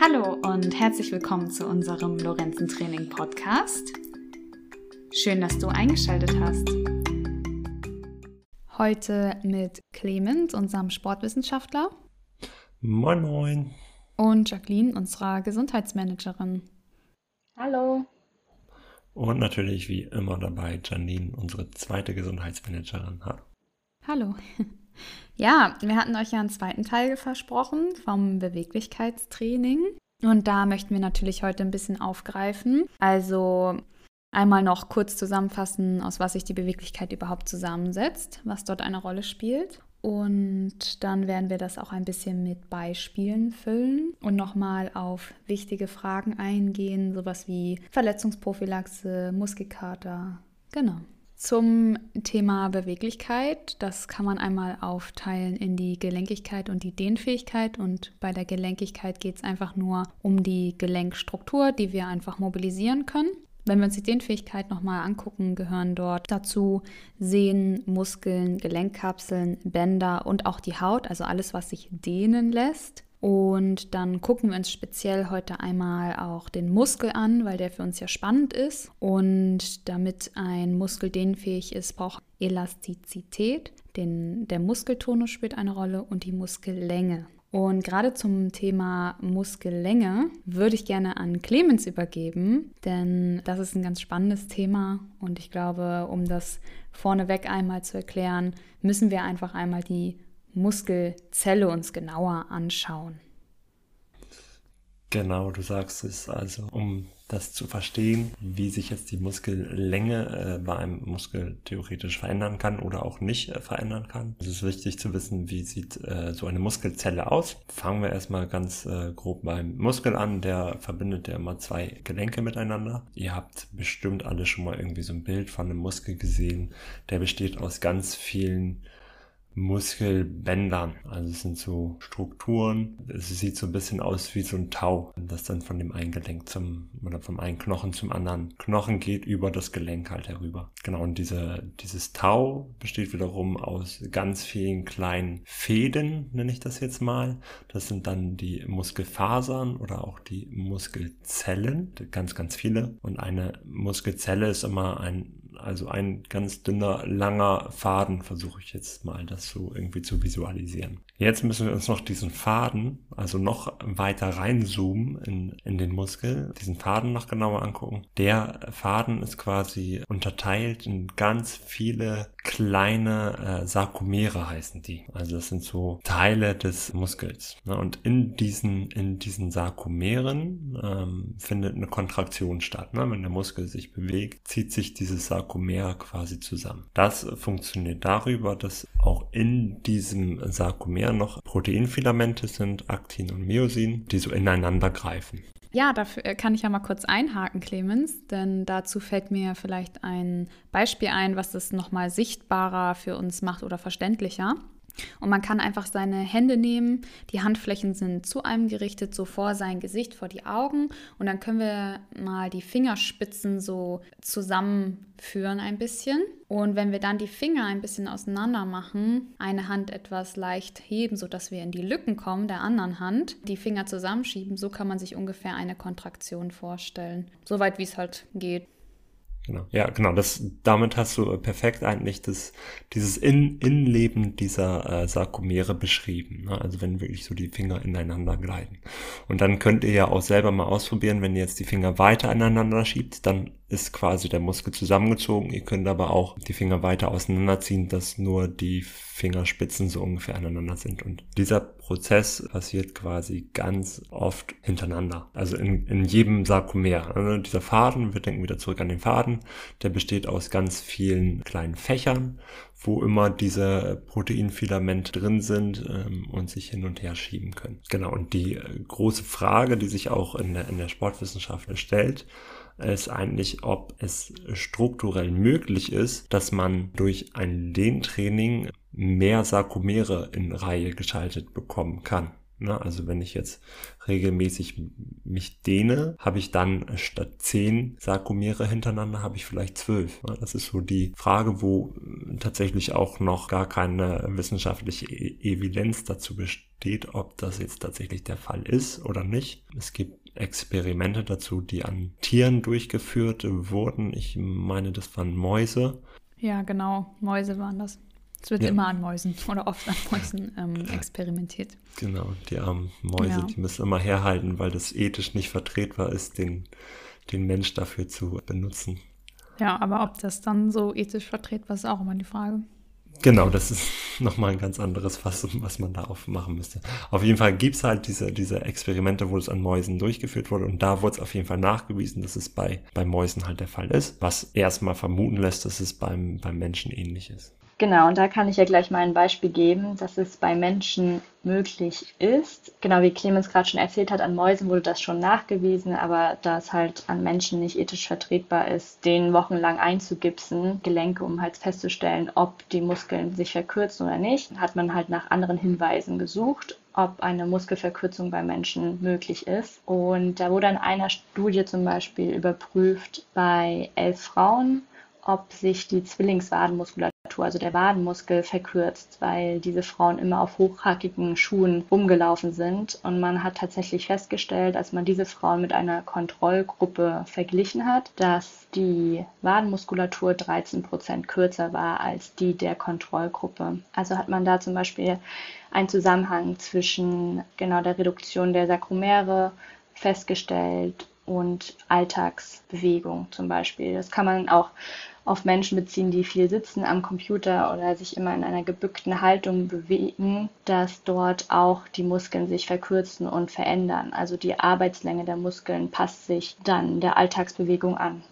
Hallo und herzlich willkommen zu unserem Lorenzen-Training Podcast. Schön, dass du eingeschaltet hast. Heute mit Clement, unserem Sportwissenschaftler. Moin, moin. Und Jacqueline, unserer Gesundheitsmanagerin. Hallo. Und natürlich wie immer dabei Janine, unsere zweite Gesundheitsmanagerin. Hallo. Ja, wir hatten euch ja einen zweiten Teil versprochen vom Beweglichkeitstraining. Und da möchten wir natürlich heute ein bisschen aufgreifen. Also einmal noch kurz zusammenfassen, aus was sich die Beweglichkeit überhaupt zusammensetzt, was dort eine Rolle spielt. Und dann werden wir das auch ein bisschen mit Beispielen füllen und nochmal auf wichtige Fragen eingehen, sowas wie Verletzungsprophylaxe, Muskelkater. Genau. Zum Thema Beweglichkeit, das kann man einmal aufteilen in die Gelenkigkeit und die Dehnfähigkeit. Und bei der Gelenkigkeit geht es einfach nur um die Gelenkstruktur, die wir einfach mobilisieren können. Wenn wir uns die Dehnfähigkeit nochmal angucken, gehören dort dazu Sehnen, Muskeln, Gelenkkapseln, Bänder und auch die Haut, also alles, was sich dehnen lässt. Und dann gucken wir uns speziell heute einmal auch den Muskel an, weil der für uns ja spannend ist. Und damit ein Muskel dehnfähig ist, braucht Elastizität. Den, der Muskeltonus spielt eine Rolle und die Muskellänge. Und gerade zum Thema Muskellänge würde ich gerne an Clemens übergeben, denn das ist ein ganz spannendes Thema und ich glaube, um das vorneweg einmal zu erklären, müssen wir einfach einmal die Muskelzelle uns genauer anschauen. Genau, du sagst es also, um das zu verstehen, wie sich jetzt die Muskellänge äh, bei einem Muskel theoretisch verändern kann oder auch nicht äh, verändern kann. Es ist wichtig zu wissen, wie sieht äh, so eine Muskelzelle aus. Fangen wir erstmal ganz äh, grob beim Muskel an. Der verbindet ja immer zwei Gelenke miteinander. Ihr habt bestimmt alle schon mal irgendwie so ein Bild von einem Muskel gesehen. Der besteht aus ganz vielen Muskelbändern. Also es sind so Strukturen. Es sieht so ein bisschen aus wie so ein Tau, das dann von dem einen Gelenk zum oder vom einen Knochen zum anderen Knochen geht über das Gelenk halt herüber. Genau, und diese, dieses Tau besteht wiederum aus ganz vielen kleinen Fäden, nenne ich das jetzt mal. Das sind dann die Muskelfasern oder auch die Muskelzellen, ganz, ganz viele. Und eine Muskelzelle ist immer ein also ein ganz dünner, langer Faden, versuche ich jetzt mal das so irgendwie zu visualisieren. Jetzt müssen wir uns noch diesen Faden, also noch weiter reinzoomen in, in den Muskel, diesen Faden noch genauer angucken. Der Faden ist quasi unterteilt in ganz viele kleine äh, Sarkomere heißen die. Also das sind so Teile des Muskels. Ne? Und in diesen, in diesen Sarkomeren ähm, findet eine Kontraktion statt. Ne? Wenn der Muskel sich bewegt, zieht sich dieses Sarkomer quasi zusammen. Das funktioniert darüber, dass auch in diesem Sarkomer noch Proteinfilamente sind, Aktin und Myosin, die so ineinander greifen. Ja, dafür äh, kann ich ja mal kurz einhaken, Clemens, denn dazu fällt mir vielleicht ein Beispiel ein, was das nochmal sichtbarer für uns macht oder verständlicher. Und man kann einfach seine Hände nehmen, die Handflächen sind zu einem gerichtet, so vor sein Gesicht, vor die Augen. Und dann können wir mal die Fingerspitzen so zusammenführen ein bisschen. Und wenn wir dann die Finger ein bisschen auseinander machen, eine Hand etwas leicht heben, sodass wir in die Lücken kommen der anderen Hand, die Finger zusammenschieben, so kann man sich ungefähr eine Kontraktion vorstellen. Soweit wie es halt geht. Genau. Ja, genau. Das, damit hast du perfekt eigentlich das, dieses In Innenleben dieser äh, Sarkomere beschrieben. Ne? Also wenn wirklich so die Finger ineinander gleiten. Und dann könnt ihr ja auch selber mal ausprobieren, wenn ihr jetzt die Finger weiter aneinander schiebt, dann ist quasi der Muskel zusammengezogen. Ihr könnt aber auch die Finger weiter auseinanderziehen, dass nur die Fingerspitzen so ungefähr aneinander sind. Und dieser Prozess passiert quasi ganz oft hintereinander. Also in, in jedem Sarkomer. Also dieser Faden, wir denken wieder zurück an den Faden, der besteht aus ganz vielen kleinen Fächern, wo immer diese Proteinfilamente drin sind ähm, und sich hin und her schieben können. Genau, und die äh, große Frage, die sich auch in der, in der Sportwissenschaft stellt, ist eigentlich, ob es strukturell möglich ist, dass man durch ein Dehntraining mehr Sarkomere in Reihe geschaltet bekommen kann. Ne? Also wenn ich jetzt regelmäßig mich dehne, habe ich dann statt zehn Sarkomere hintereinander, habe ich vielleicht zwölf. Ne? Das ist so die Frage, wo tatsächlich auch noch gar keine wissenschaftliche e Evidenz dazu besteht, ob das jetzt tatsächlich der Fall ist oder nicht. Es gibt Experimente dazu, die an Tieren durchgeführt wurden. Ich meine, das waren Mäuse. Ja, genau, Mäuse waren das. Es wird ja. immer an Mäusen oder oft an Mäusen ähm, experimentiert. Genau, die armen Mäuse, ja. die müssen immer herhalten, weil das ethisch nicht vertretbar ist, den, den Mensch dafür zu benutzen. Ja, aber ob das dann so ethisch vertretbar ist, ist auch immer die Frage. Genau, das ist nochmal ein ganz anderes Fass, was man da aufmachen müsste. Auf jeden Fall gibt's halt diese, diese Experimente, wo es an Mäusen durchgeführt wurde und da wurde es auf jeden Fall nachgewiesen, dass es bei, bei Mäusen halt der Fall ist, was erstmal vermuten lässt, dass es beim, beim Menschen ähnlich ist. Genau, und da kann ich ja gleich mal ein Beispiel geben, dass es bei Menschen möglich ist. Genau wie Clemens gerade schon erzählt hat, an Mäusen wurde das schon nachgewiesen, aber da es halt an Menschen nicht ethisch vertretbar ist, den wochenlang einzugipsen, Gelenke, um halt festzustellen, ob die Muskeln sich verkürzen oder nicht, hat man halt nach anderen Hinweisen gesucht ob eine Muskelverkürzung bei Menschen möglich ist. Und da wurde in einer Studie zum Beispiel überprüft bei elf Frauen, ob sich die Zwillingswadenmuskulatur Muskulatur, also der Wadenmuskel, verkürzt, weil diese Frauen immer auf hochhackigen Schuhen rumgelaufen sind. Und man hat tatsächlich festgestellt, als man diese Frauen mit einer Kontrollgruppe verglichen hat, dass die Wadenmuskulatur 13 Prozent kürzer war als die der Kontrollgruppe. Also hat man da zum Beispiel einen Zusammenhang zwischen genau der Reduktion der Sakromere festgestellt und Alltagsbewegung zum Beispiel. Das kann man auch auf Menschen beziehen, die viel sitzen am Computer oder sich immer in einer gebückten Haltung bewegen, dass dort auch die Muskeln sich verkürzen und verändern. Also die Arbeitslänge der Muskeln passt sich dann der Alltagsbewegung an.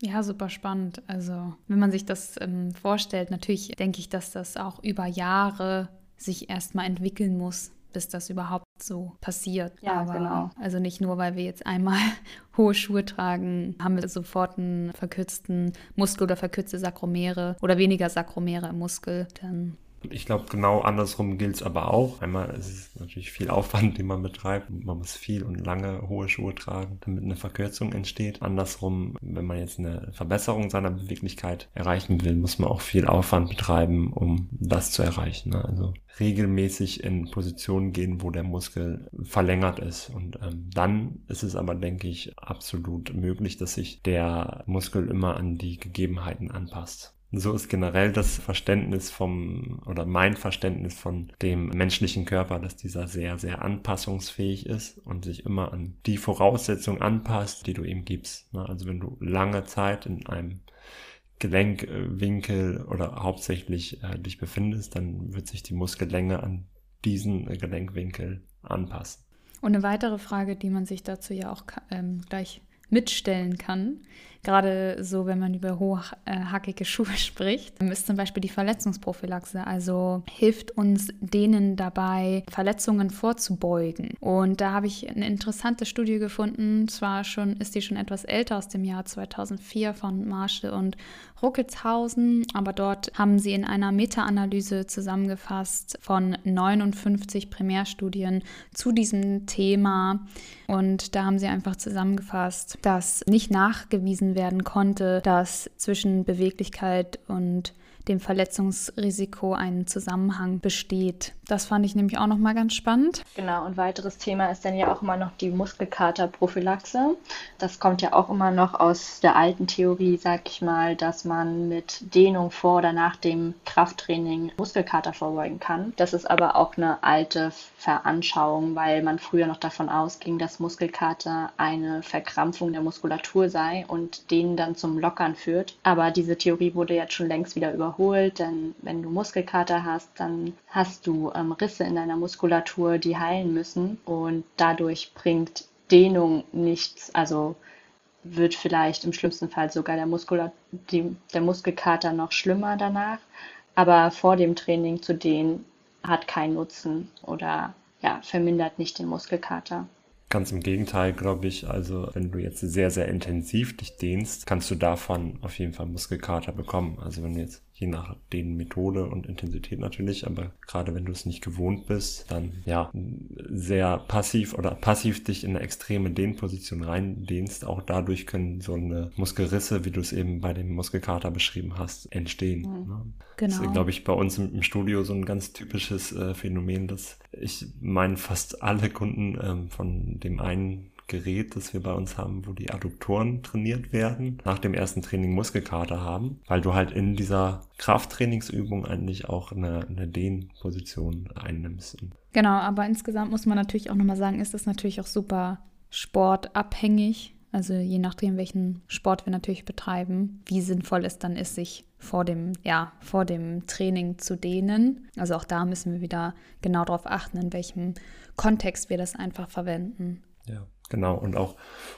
Ja, super spannend. Also, wenn man sich das ähm, vorstellt, natürlich denke ich, dass das auch über Jahre sich erstmal entwickeln muss, bis das überhaupt so passiert. Ja, Aber genau. Also nicht nur, weil wir jetzt einmal hohe Schuhe tragen, haben wir sofort einen verkürzten Muskel oder verkürzte Sakromere oder weniger Sakromere im Muskel. Dann ich glaube, genau andersrum gilt es aber auch. Einmal ist es natürlich viel Aufwand, den man betreibt. Man muss viel und lange hohe Schuhe tragen, damit eine Verkürzung entsteht. Andersrum, wenn man jetzt eine Verbesserung seiner Beweglichkeit erreichen will, muss man auch viel Aufwand betreiben, um das zu erreichen. Ne? Also regelmäßig in Positionen gehen, wo der Muskel verlängert ist. Und ähm, dann ist es aber, denke ich, absolut möglich, dass sich der Muskel immer an die Gegebenheiten anpasst. So ist generell das Verständnis vom oder mein Verständnis von dem menschlichen Körper, dass dieser sehr, sehr anpassungsfähig ist und sich immer an die Voraussetzungen anpasst, die du ihm gibst. Ne? Also wenn du lange Zeit in einem Gelenkwinkel oder hauptsächlich äh, dich befindest, dann wird sich die Muskellänge an diesen Gelenkwinkel anpassen. Und eine weitere Frage, die man sich dazu ja auch ähm, gleich mitstellen kann, Gerade so, wenn man über hochhackige Schuhe spricht, ist zum Beispiel die Verletzungsprophylaxe. Also hilft uns denen dabei, Verletzungen vorzubeugen. Und da habe ich eine interessante Studie gefunden. Zwar schon ist die schon etwas älter aus dem Jahr 2004 von Marshall und Ruckelshausen, aber dort haben sie in einer Meta-Analyse zusammengefasst von 59 Primärstudien zu diesem Thema. Und da haben sie einfach zusammengefasst, dass nicht nachgewiesen werden konnte, dass zwischen Beweglichkeit und dem Verletzungsrisiko ein Zusammenhang besteht. Das fand ich nämlich auch noch mal ganz spannend. Genau, und weiteres Thema ist dann ja auch immer noch die Muskelkaterprophylaxe. Das kommt ja auch immer noch aus der alten Theorie, sag ich mal, dass man mit Dehnung vor oder nach dem Krafttraining Muskelkater vorbeugen kann. Das ist aber auch eine alte Veranschauung, weil man früher noch davon ausging, dass Muskelkater eine Verkrampfung der Muskulatur sei und den dann zum Lockern führt. Aber diese Theorie wurde jetzt schon längst wieder über überholt, denn wenn du Muskelkater hast, dann hast du ähm, Risse in deiner Muskulatur, die heilen müssen und dadurch bringt Dehnung nichts, also wird vielleicht im schlimmsten Fall sogar der, Muskula die, der Muskelkater noch schlimmer danach, aber vor dem Training zu dehnen hat keinen Nutzen oder ja, vermindert nicht den Muskelkater. Ganz im Gegenteil, glaube ich. Also wenn du jetzt sehr, sehr intensiv dich dehnst, kannst du davon auf jeden Fall Muskelkater bekommen. Also wenn du jetzt je nach den Methode und Intensität natürlich, aber gerade wenn du es nicht gewohnt bist, dann ja sehr passiv oder passiv dich in eine extreme Dehnposition reindehnst, auch dadurch können so eine Muskelrisse, wie du es eben bei dem Muskelkater beschrieben hast, entstehen. Mhm. Ne? Genau. Das ist, glaube ich, bei uns im, im, Studio so ein ganz typisches äh, Phänomen, dass ich meine, fast alle Kunden ähm, von dem einen Gerät, das wir bei uns haben, wo die Adduktoren trainiert werden, nach dem ersten Training Muskelkater haben, weil du halt in dieser Krafttrainingsübung eigentlich auch eine, eine Dehnposition einnimmst. Genau, aber insgesamt muss man natürlich auch nochmal sagen, ist das natürlich auch super sportabhängig. Also je nachdem, welchen Sport wir natürlich betreiben, wie sinnvoll es dann ist, sich vor dem, ja, vor dem Training zu dehnen. Also auch da müssen wir wieder genau darauf achten, in welchem Kontext wir das einfach verwenden. Ja. Genau, und auch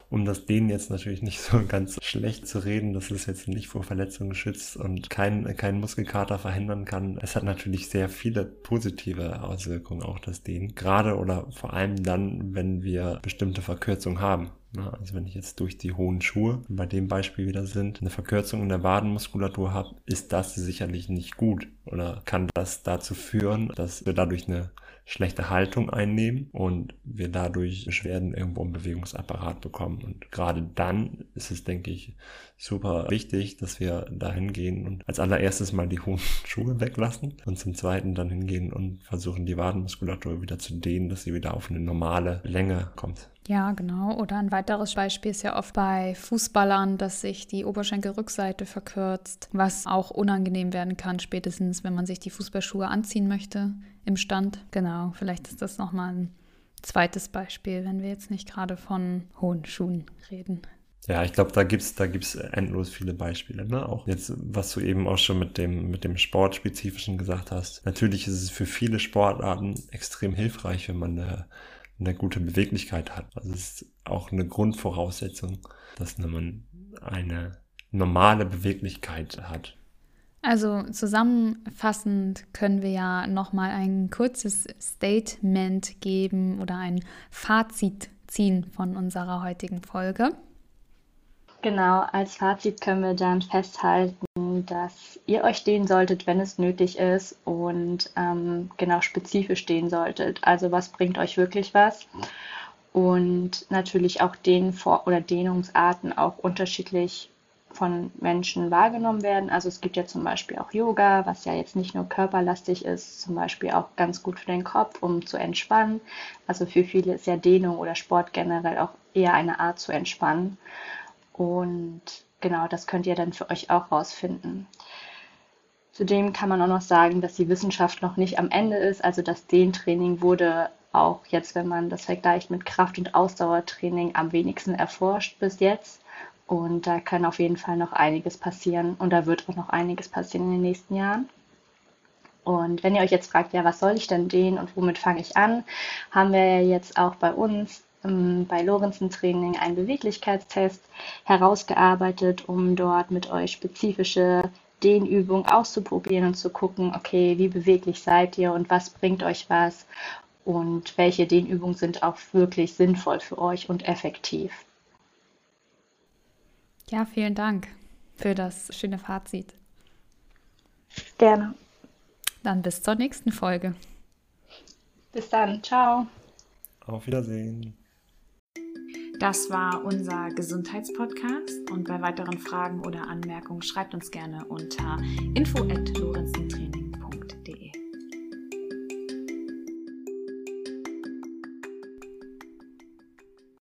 um das denen jetzt natürlich nicht so ganz schlecht zu reden, dass es jetzt nicht vor Verletzungen schützt und keinen kein Muskelkater verhindern kann. Es hat natürlich sehr viele positive Auswirkungen, auch das Dehnen. Gerade oder vor allem dann, wenn wir bestimmte Verkürzungen haben. Also wenn ich jetzt durch die hohen Schuhe, bei dem Beispiel wieder sind, eine Verkürzung in der Wadenmuskulatur habe, ist das sicherlich nicht gut oder kann das dazu führen, dass wir dadurch eine schlechte Haltung einnehmen und wir dadurch Beschwerden irgendwo im Bewegungsapparat bekommen. Und gerade dann ist es, denke ich, super wichtig, dass wir da hingehen und als allererstes mal die hohen Schuhe weglassen und zum zweiten dann hingehen und versuchen, die Wadenmuskulatur wieder zu dehnen, dass sie wieder auf eine normale Länge kommt. Ja, genau. Oder ein weiteres Beispiel ist ja oft bei Fußballern, dass sich die Oberschenkelrückseite verkürzt, was auch unangenehm werden kann, spätestens wenn man sich die Fußballschuhe anziehen möchte im Stand. Genau, vielleicht ist das nochmal ein zweites Beispiel, wenn wir jetzt nicht gerade von hohen Schuhen reden. Ja, ich glaube, da gibt's da gibt's endlos viele Beispiele. Ne? Auch jetzt, was du eben auch schon mit dem, mit dem Sportspezifischen gesagt hast. Natürlich ist es für viele Sportarten extrem hilfreich, wenn man eine, eine gute Beweglichkeit hat. Also es ist auch eine Grundvoraussetzung, dass man eine normale Beweglichkeit hat. Also zusammenfassend können wir ja nochmal ein kurzes Statement geben oder ein Fazit ziehen von unserer heutigen Folge. Genau, als Fazit können wir dann festhalten, dass ihr euch stehen solltet, wenn es nötig ist und ähm, genau spezifisch stehen solltet. Also was bringt euch wirklich was? Und natürlich auch den Vor- oder Dehnungsarten auch unterschiedlich von Menschen wahrgenommen werden. Also es gibt ja zum Beispiel auch Yoga, was ja jetzt nicht nur körperlastig ist, zum Beispiel auch ganz gut für den Kopf, um zu entspannen. Also für viele ist ja Dehnung oder Sport generell auch eher eine Art zu entspannen. Und genau, das könnt ihr dann für euch auch rausfinden. Zudem kann man auch noch sagen, dass die Wissenschaft noch nicht am Ende ist. Also das Dehntraining wurde auch jetzt, wenn man das vergleicht mit Kraft- und Ausdauertraining, am wenigsten erforscht bis jetzt. Und da kann auf jeden Fall noch einiges passieren. Und da wird auch noch einiges passieren in den nächsten Jahren. Und wenn ihr euch jetzt fragt, ja, was soll ich denn dehnen und womit fange ich an, haben wir jetzt auch bei uns ähm, bei Lorenzen Training einen Beweglichkeitstest herausgearbeitet, um dort mit euch spezifische Dehnübungen auszuprobieren und zu gucken, okay, wie beweglich seid ihr und was bringt euch was und welche Dehnübungen sind auch wirklich sinnvoll für euch und effektiv. Ja, vielen Dank für das schöne Fazit. Gerne. Dann bis zur nächsten Folge. Bis dann. Ciao. Auf Wiedersehen. Das war unser Gesundheitspodcast. Und bei weiteren Fragen oder Anmerkungen schreibt uns gerne unter info@lorenzentraining